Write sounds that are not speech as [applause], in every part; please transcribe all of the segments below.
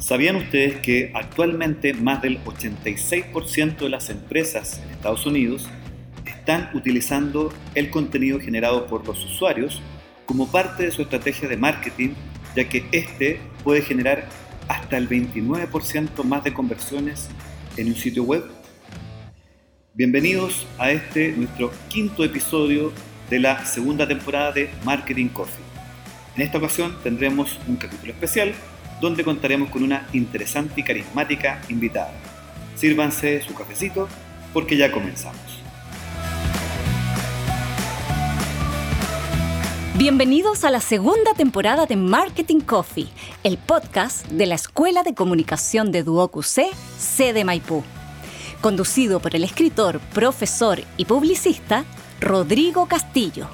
¿Sabían ustedes que actualmente más del 86% de las empresas en Estados Unidos están utilizando el contenido generado por los usuarios como parte de su estrategia de marketing, ya que este puede generar hasta el 29% más de conversiones en un sitio web? Bienvenidos a este nuestro quinto episodio de la segunda temporada de Marketing Coffee. En esta ocasión tendremos un capítulo especial donde contaremos con una interesante y carismática invitada. Sírvanse su cafecito porque ya comenzamos. Bienvenidos a la segunda temporada de Marketing Coffee, el podcast de la Escuela de Comunicación de Duoc C, sede Maipú. Conducido por el escritor, profesor y publicista Rodrigo Castillo.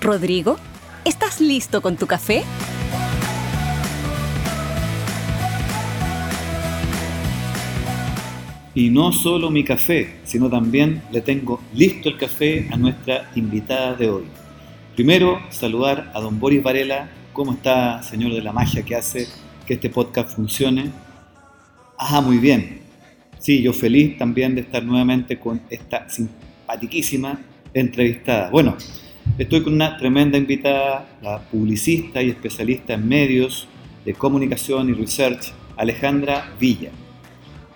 Rodrigo, ¿estás listo con tu café? Y no solo mi café, sino también le tengo listo el café a nuestra invitada de hoy. Primero, saludar a don Boris Varela. ¿Cómo está, señor de la magia que hace que este podcast funcione? Ah, muy bien. Sí, yo feliz también de estar nuevamente con esta simpatiquísima entrevistada. Bueno, estoy con una tremenda invitada, la publicista y especialista en medios de comunicación y research, Alejandra Villa.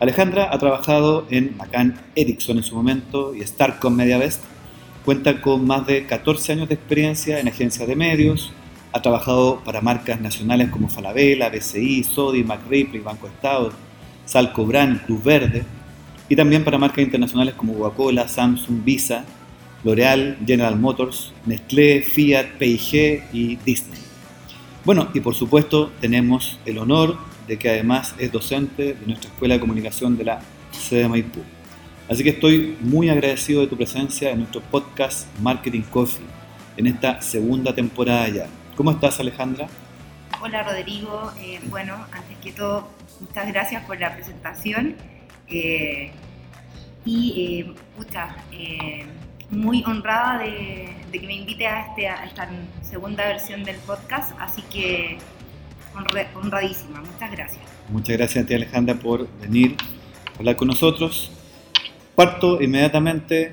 Alejandra ha trabajado en McCann Ericsson en su momento y Starcom MediaVest. Cuenta con más de 14 años de experiencia en agencias de medios. Ha trabajado para marcas nacionales como Falabella, BCI, Sodi, McRipley, Banco Estado, Salco Brand, Cruz Verde. Y también para marcas internacionales como Coca-Cola, Samsung, Visa, L'Oreal, General Motors, Nestlé, Fiat, P&G y Disney. Bueno, y por supuesto tenemos el honor de que además es docente de nuestra Escuela de Comunicación de la sede de Maipú. Así que estoy muy agradecido de tu presencia en nuestro podcast Marketing Coffee, en esta segunda temporada ya. ¿Cómo estás Alejandra? Hola Rodrigo, eh, bueno, antes que todo, muchas gracias por la presentación. Eh, y, eh, eh, muy honrada de, que me invite este, a esta segunda versión del podcast, así que honradísima. Muchas gracias. Muchas gracias a ti Alejandra por venir a hablar con nosotros. Parto inmediatamente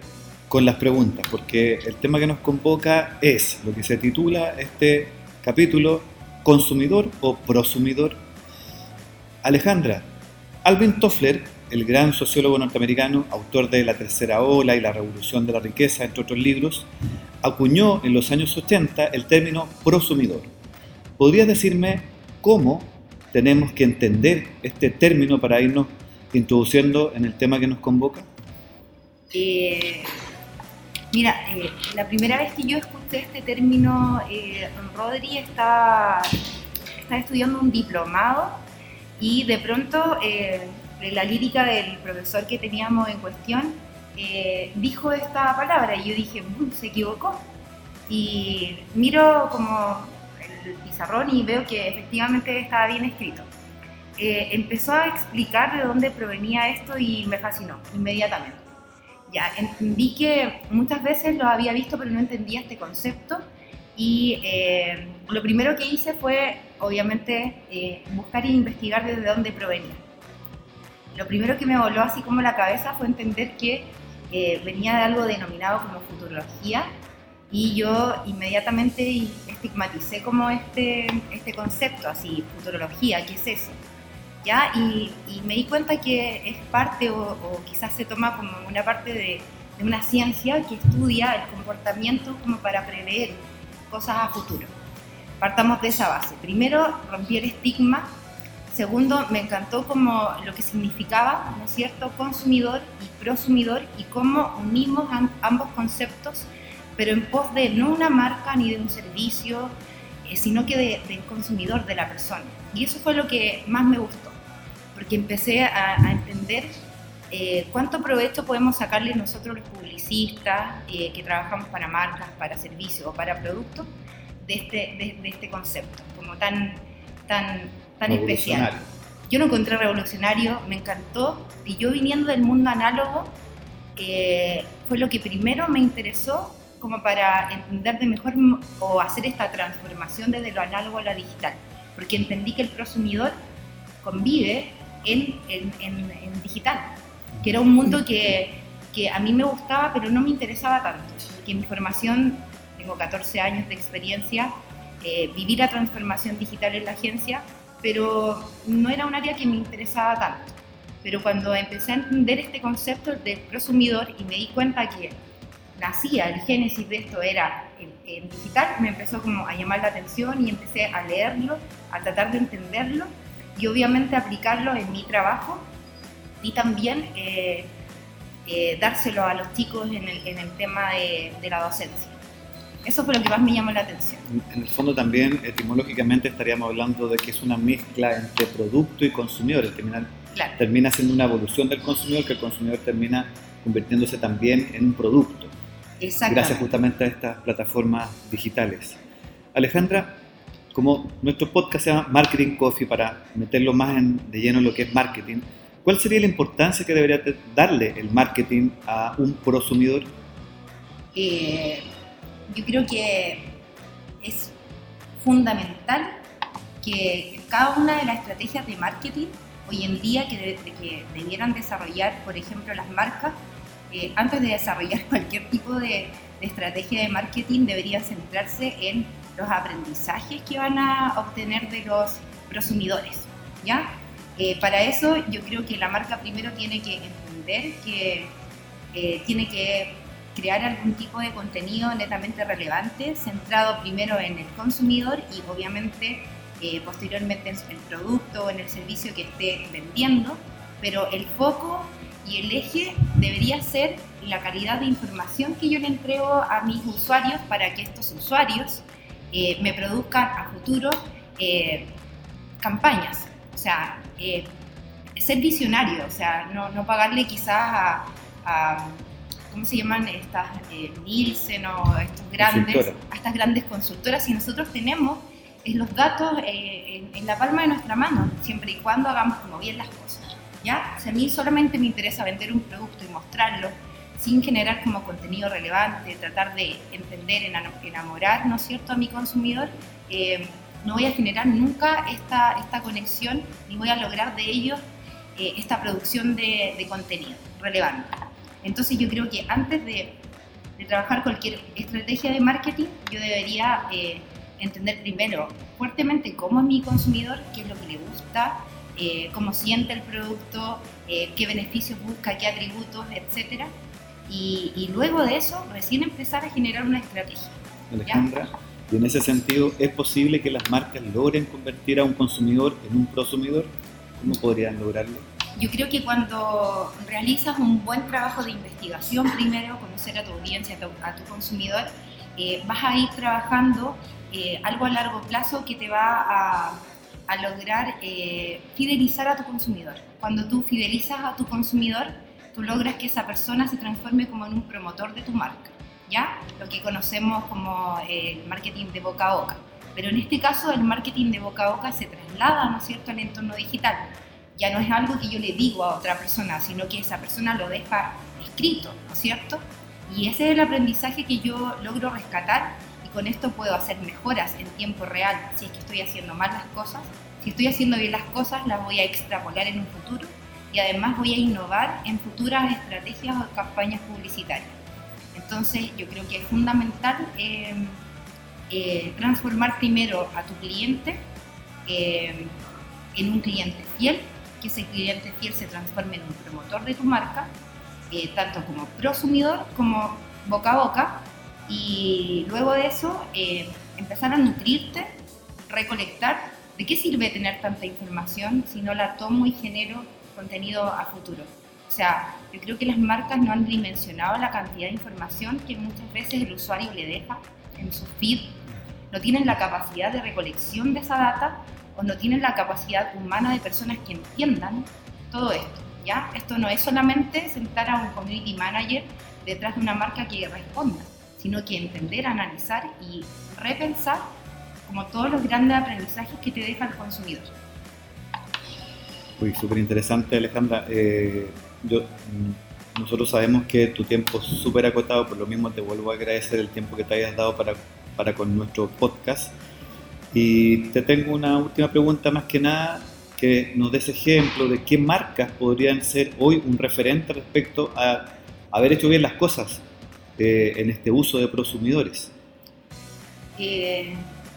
con las preguntas, porque el tema que nos convoca es lo que se titula este capítulo, consumidor o prosumidor. Alejandra, Alvin Toffler, el gran sociólogo norteamericano, autor de La Tercera Ola y La Revolución de la Riqueza, entre otros libros, acuñó en los años 80 el término prosumidor. ¿Podrías decirme cómo tenemos que entender este término para irnos introduciendo en el tema que nos convoca? Eh, mira, eh, la primera vez que yo escuché este término, eh, Rodri está, está, estudiando un diplomado y de pronto eh, la lírica del profesor que teníamos en cuestión dijo esta palabra y yo dije, se equivocó. Y miro como pizarrón y veo que efectivamente estaba bien escrito. Eh, empezó a explicar de dónde provenía esto y me fascinó inmediatamente. Ya, vi que muchas veces lo había visto pero no entendía este concepto y eh, lo primero que hice fue obviamente eh, buscar e investigar desde dónde provenía. Lo primero que me voló así como la cabeza fue entender que eh, venía de algo denominado como futurología y yo inmediatamente estigmaticé como este, este concepto, así, futurología, ¿qué es eso? ¿Ya? Y, y me di cuenta que es parte o, o, quizás se toma como una parte de, de, una ciencia que estudia el comportamiento como para prever cosas a futuro. Partamos de esa base. Primero, rompí el estigma. Segundo, me encantó como lo que significaba, ¿no es cierto?, consumidor y prosumidor y cómo unimos ambos conceptos pero en pos de no una marca ni de un servicio, eh, sino que del de consumidor, de la persona. Y eso fue lo que más me gustó, porque empecé a, a entender eh, cuánto provecho podemos sacarle nosotros los publicistas eh, que trabajamos para marcas, para servicios o para productos de este, de, de este concepto, como tan, tan, tan especial. Yo lo encontré revolucionario, me encantó, y yo viniendo del mundo análogo, eh, fue lo que primero me interesó como para entender de mejor o hacer esta transformación desde lo análogo a lo digital, porque entendí que el prosumidor convive en, en, en, digital, que era un mundo que, que, a mí me gustaba, pero no me interesaba tanto, porque mi formación, tengo 14 años de experiencia, eh, viví la transformación digital en la agencia, pero no era un área que me interesaba tanto. Pero cuando empecé a entender este concepto del prosumidor y me di cuenta que nacía, el génesis de esto era en, digital, me empezó como a llamar la atención y empecé a leerlo, a tratar de entenderlo y obviamente aplicarlo en mi trabajo y también eh, eh, dárselo a los chicos en el, en el tema de, de, la docencia. Eso fue lo que más me llamó la atención. En el fondo también etimológicamente estaríamos hablando de que es una mezcla entre producto y consumidor. El terminal claro. termina siendo una evolución del consumidor que el consumidor termina convirtiéndose también en un producto gracias justamente a estas plataformas digitales. Alejandra, como nuestro podcast se llama Marketing Coffee, para meterlo más de lleno en lo que es marketing, ¿cuál sería la importancia que debería darle el marketing a un prosumidor? Eh, yo creo que es fundamental que cada una de las estrategias de marketing hoy en día que, que debieran desarrollar, por ejemplo, las marcas, eh, antes de desarrollar [laughs] cualquier tipo de, estrategia de marketing, debería centrarse en los aprendizajes que van a obtener de los prosumidores. ¿ya? Eh, para eso yo creo que la marca primero tiene que entender que eh, tiene que crear algún tipo de contenido netamente relevante, centrado primero en el consumidor y obviamente posteriormente en el producto o en el servicio que esté vendiendo, pero el foco y el eje debería ser la calidad de información que yo le entrego a mis usuarios para que estos usuarios eh, me produzcan a futuro eh, campañas. O sea, eh, ser visionario, o sea, no, no pagarle quizás a, a, ¿cómo se llaman estas? Nielsen o estos grandes, a estas grandes consultoras. Si nosotros tenemos los datos en, en la palma de nuestra mano, siempre y cuando hagamos como bien las cosas. ¿Ya? A mí solamente me interesa vender un producto y mostrarlo sin generar como contenido relevante, tratar de entender, enamorar, ¿no es cierto?, a mi consumidor, eh, no voy a generar nunca esta, esta conexión ni voy a lograr de ellos eh, esta producción de, de, contenido relevante. Entonces yo creo que antes de, de, trabajar cualquier estrategia de marketing, yo debería eh, entender primero fuertemente cómo es mi consumidor, qué es lo que le gusta, eh, cómo siente el producto, eh, qué beneficios busca, qué atributos, etc. Y, luego de eso, recién empezar a generar una estrategia. Alejandra, y en ese sentido, ¿es posible que las marcas logren convertir a un consumidor en un prosumidor? ¿Cómo podrían lograrlo? Yo creo que cuando realizas un buen trabajo de investigación, primero, conocer a tu audiencia, a tu, consumidor, eh, vas a ir trabajando algo a largo plazo que te va a, a lograr eh, fidelizar a tu consumidor. Cuando tú fidelizas a tu consumidor, tú logras que esa persona se transforme como en un promotor de tu marca, ¿ya? Lo que conocemos como el marketing de boca a boca. Pero en este caso el marketing de boca a boca se traslada, ¿no es cierto?, al entorno digital. Ya no es algo que yo le digo a otra persona, sino que esa persona lo deja escrito, ¿no es cierto? Y ese es el aprendizaje que yo logro rescatar con esto puedo hacer mejoras en tiempo real si es que estoy haciendo mal las cosas. Si estoy haciendo bien las cosas, las voy a extrapolar en un futuro y además voy a innovar en futuras estrategias o campañas publicitarias. Entonces yo creo que es fundamental eh, eh, transformar primero a tu cliente eh, en un cliente fiel, que ese cliente fiel se transforme en un promotor de tu marca, tanto como prosumidor como boca a boca, y luego de eso, eh, empezar a nutrirte, recolectar. ¿De qué sirve tener tanta información si no la tomo y genero contenido a futuro? O sea, yo creo que las marcas no han dimensionado la cantidad de información que muchas veces el usuario le deja en su feed. No tienen la capacidad de recolección de esa data o no tienen la capacidad humana de personas que entiendan todo esto. ¿ya? Esto no es solamente sentar a un community manager detrás de una marca que responda sino que entender, analizar y repensar como todos los grandes aprendizajes que te deja el consumidor. Uy, súper interesante Alejandra. Eh, yo, nosotros sabemos que tu tiempo es súper acotado, por lo mismo te vuelvo a agradecer el tiempo que te hayas dado para, para con nuestro podcast. Y te tengo una última pregunta más que nada. que nos des ejemplo de qué marcas podrían ser hoy un referente respecto a haber hecho bien las cosas eh, en este uso de prosumidores. Eh,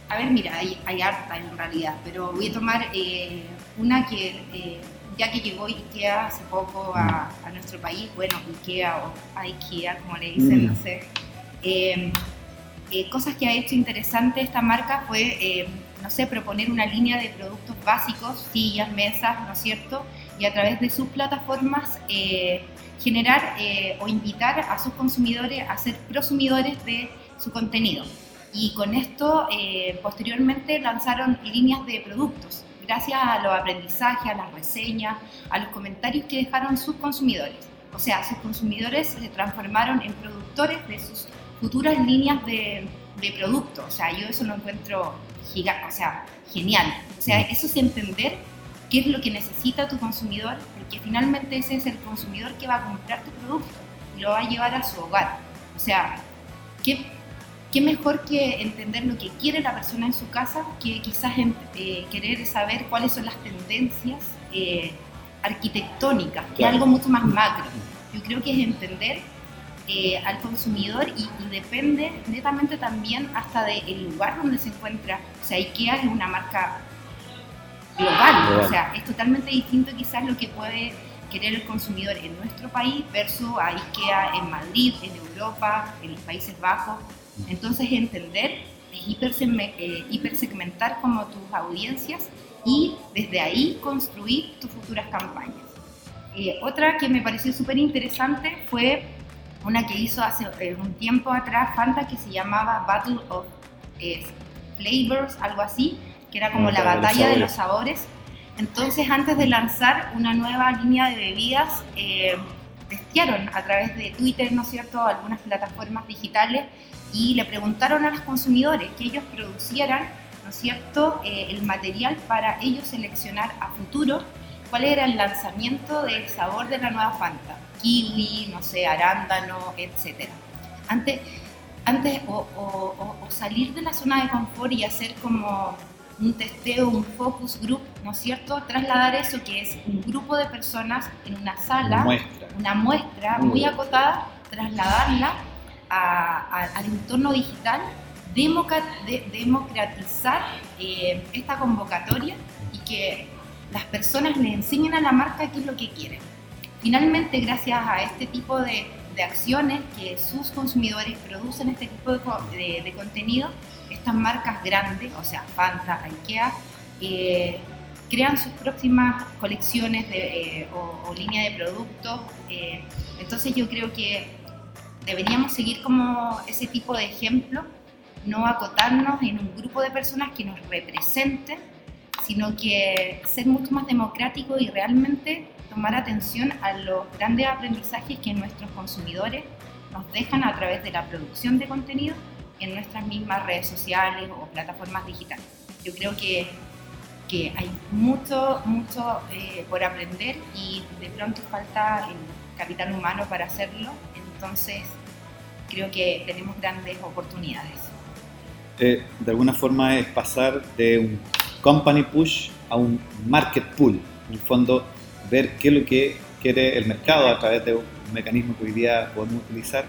a ver, mira, hay, hay harta en realidad, pero voy a tomar eh, una que, ya que llegó IKEA hace poco a, mm. nuestro país, bueno, IKEA o IKEA, como le dicen, no mm. sé. cosas que ha hecho interesante esta marca fue no sé, proponer una línea de productos básicos, sillas, mesas, ¿no es cierto? Y a través de sus plataformas eh, generar eh, o invitar a sus consumidores a ser prosumidores de su contenido. Y con esto, eh, posteriormente, lanzaron líneas de productos, gracias a los aprendizajes, a las reseñas, a los comentarios que dejaron sus consumidores. O sea, sus consumidores se transformaron en productores de sus futuras líneas de, de productos. O sea, yo eso lo encuentro o sea, genial. O sea, eso es entender qué es lo que necesita tu consumidor, porque finalmente ese es el consumidor que va a comprar tu producto y lo va a llevar a su hogar. O sea, ¿qué, qué mejor que entender lo que quiere la persona en su casa que quizás eh, querer saber cuáles son las tendencias eh, arquitectónicas, que es algo mucho más macro. Yo creo que es entender eh, al consumidor y, depende netamente también hasta del lugar donde se encuentra. O sea, IKEA es una marca global, o sea, es totalmente distinto quizás lo que puede querer el consumidor en nuestro país versus a IKEA en Madrid, en Europa, en los Países Bajos. Entonces entender es eh, hipersegmentar como tus audiencias y desde ahí construir tus futuras campañas. Eh, otra que me pareció súper interesante fue una que hizo hace eh, un tiempo atrás Fanta que se llamaba Battle of eh, Flavors, algo así, que era como la batalla de los sabores. Entonces, antes de lanzar una nueva línea de bebidas, eh, testearon a través de Twitter, ¿no es cierto?, algunas plataformas digitales y le preguntaron a los consumidores que ellos producieran, ¿no es cierto?, el material para ellos seleccionar a futuro cuál era el lanzamiento del sabor de la nueva Fanta kiwi, no sé, arándano, etc. Antes, antes o, salir de la zona de confort y hacer como un testeo, un focus group, ¿no es cierto? Trasladar eso que es un grupo de personas en una sala, una muestra, muy, acotada, trasladarla al entorno digital, democratizar eh, esta convocatoria y que las personas le enseñen a la marca qué es lo que quieren. Finalmente, gracias a este tipo de, acciones que sus consumidores producen este tipo de, contenido, estas marcas grandes, o sea, Fanta, IKEA, eh, crean sus próximas colecciones eh, o, línea de productos. Eh, entonces yo creo que deberíamos seguir como ese tipo de ejemplo, no acotarnos en un grupo de personas que nos representen, sino que ser mucho más democrático y realmente tomar atención a los grandes aprendizajes que nuestros consumidores nos dejan a través de la producción de contenido en nuestras mismas redes sociales o plataformas digitales. Yo creo que, que hay mucho, mucho eh, por aprender y de pronto falta el capital humano para hacerlo, entonces creo que tenemos grandes oportunidades. Eh, de alguna forma es pasar de un company push a un market pull. En el fondo, ver qué es lo que quiere el mercado a través de un mecanismo que hoy día podemos utilizar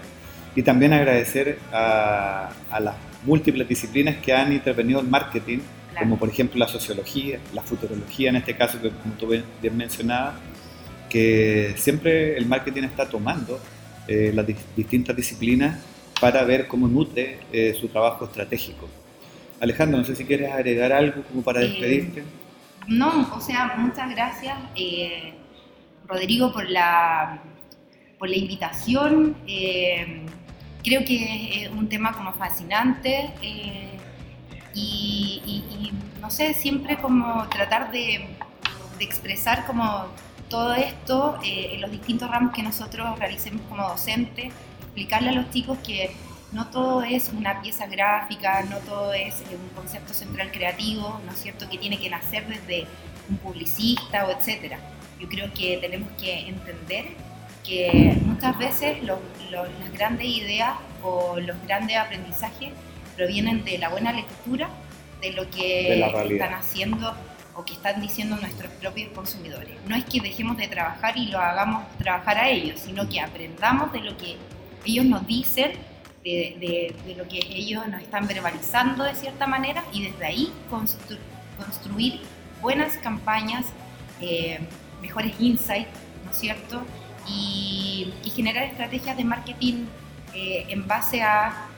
y también agradecer a, las múltiples disciplinas que han intervenido en marketing, como por ejemplo la sociología, la futurología en este caso, que como tú bien mencionabas, que siempre el marketing está tomando eh, las distintas disciplinas para ver cómo nutre eh, su trabajo estratégico. Alejandro, no sé si quieres agregar algo como para eh, despedirte. No, o sea, muchas gracias, eh, Rodrigo, por la, por la invitación. Eh, creo que es un tema como fascinante y, no sé, siempre como tratar de, de expresar como todo esto en los distintos ramos que nosotros realicemos como docentes, explicarle a los chicos que no todo es una pieza gráfica, no todo es un concepto central creativo, ¿no es cierto?, que tiene que nacer desde un publicista o etcétera. Yo creo que tenemos que entender que muchas veces las grandes ideas o los grandes aprendizajes provienen de la buena lectura, de lo que están haciendo o que están diciendo nuestros propios consumidores. No es que dejemos de trabajar y lo hagamos trabajar a ellos, sino que aprendamos de lo que ellos nos dicen, de, lo que ellos nos están verbalizando de cierta manera y desde ahí construir buenas campañas, eh, mejores insights, ¿no es cierto? Y, generar estrategias de marketing eh, en base a...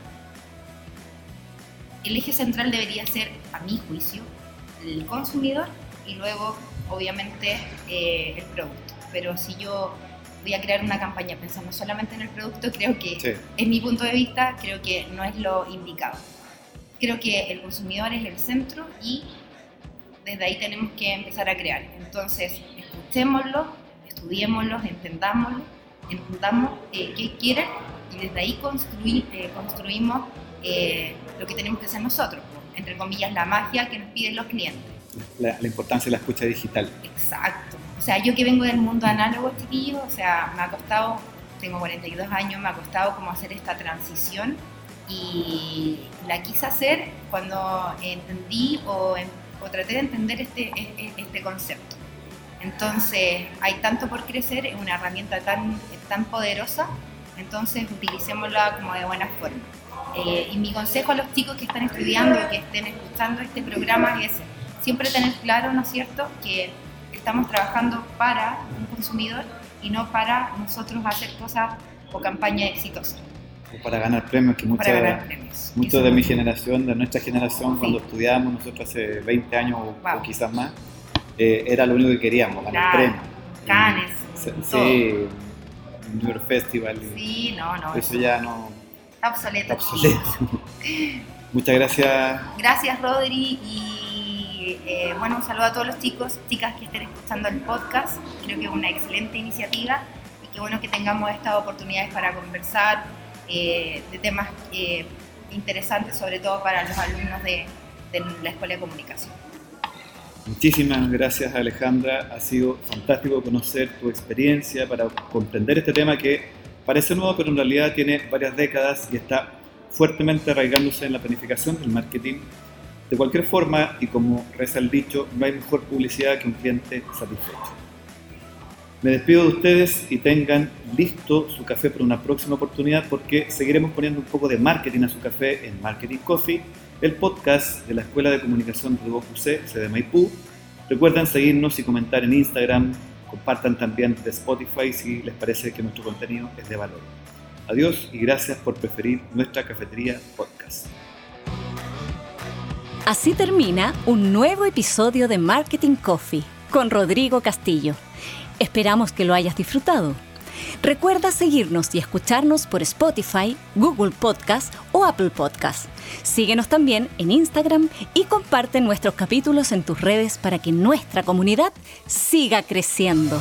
El eje central debería ser, a mi juicio, el consumidor y luego, obviamente, eh, el producto. Pero si yo voy a crear una campaña pensando solamente en el producto, creo que, en mi punto de vista, creo que no es lo indicado. Creo que el consumidor es el centro y desde ahí tenemos que empezar a crear. Entonces, escuchémoslo, estudiémoslo, entendámoslo, entendamos eh, qué quieren y desde ahí construir, eh, construimos lo que tenemos que hacer nosotros entre comillas, la magia que nos piden los clientes. La, importancia de la escucha digital. Exacto. Sea, yo que vengo del mundo análogo, chiquillo, o sea, me ha costado, tengo 42 años, me ha costado como hacer esta transición y la quise hacer cuando entendí o, o traté de entender este, e, e, este concepto. Entonces, hay tanto por crecer, es una herramienta tan, tan poderosa, entonces utilicémosla como de buena forma. Eh, y mi consejo a los chicos que están estudiando, que estén escuchando este programa es siempre tener claro, ¿no es cierto?, que estamos trabajando para un consumidor y no para nosotros hacer cosas o campañas exitosas. O para ganar premios, que muchos de mi generación, de nuestra generación, cuando estudiábamos nosotros hace 20 años o, quizás más, eh, era lo único que queríamos, ganar premios. Canes. Sí, New York Festival. Sí, no, no. Eso ya no obsoleto. [laughs] Muchas gracias. Gracias, Rodri. Eh, bueno, un saludo a todos los chicos, chicas que estén escuchando el podcast. Creo que es una excelente iniciativa y qué bueno que tengamos estas oportunidades para conversar eh, de temas eh, interesantes, sobre todo para los alumnos de, de la Escuela de Comunicación. Muchísimas gracias Alejandra, ha sido fantástico conocer tu experiencia para comprender este tema que Parece nuevo, pero en realidad tiene varias décadas y está fuertemente arraigándose en la planificación del marketing. De cualquier forma, y como reza el dicho, no hay mejor publicidad que un cliente satisfecho. Me despido de ustedes y tengan listo su café para una próxima oportunidad porque seguiremos poniendo un poco de marketing a su café en Marketing Coffee, el podcast de la Escuela de Comunicación de UC, sede Maipú. Recuerden seguirnos y comentar en Instagram, Compartan también de Spotify si les parece que nuestro contenido es de valor. Adiós y gracias por preferir nuestra cafetería podcast. Así termina un nuevo episodio de Marketing Coffee con Rodrigo Castillo. Esperamos que lo hayas disfrutado. Recuerda seguirnos y escucharnos por Spotify, Google Podcast o Apple Podcast. Síguenos también en Instagram y comparte nuestros capítulos en tus redes para que nuestra comunidad siga creciendo.